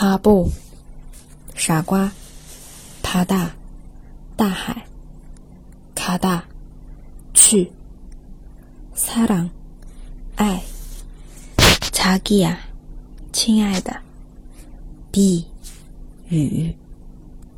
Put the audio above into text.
爬不，傻瓜，爬大，大海，卡大，去，撒 랑， 爱，查기 야， 亲爱的， 비， 雨。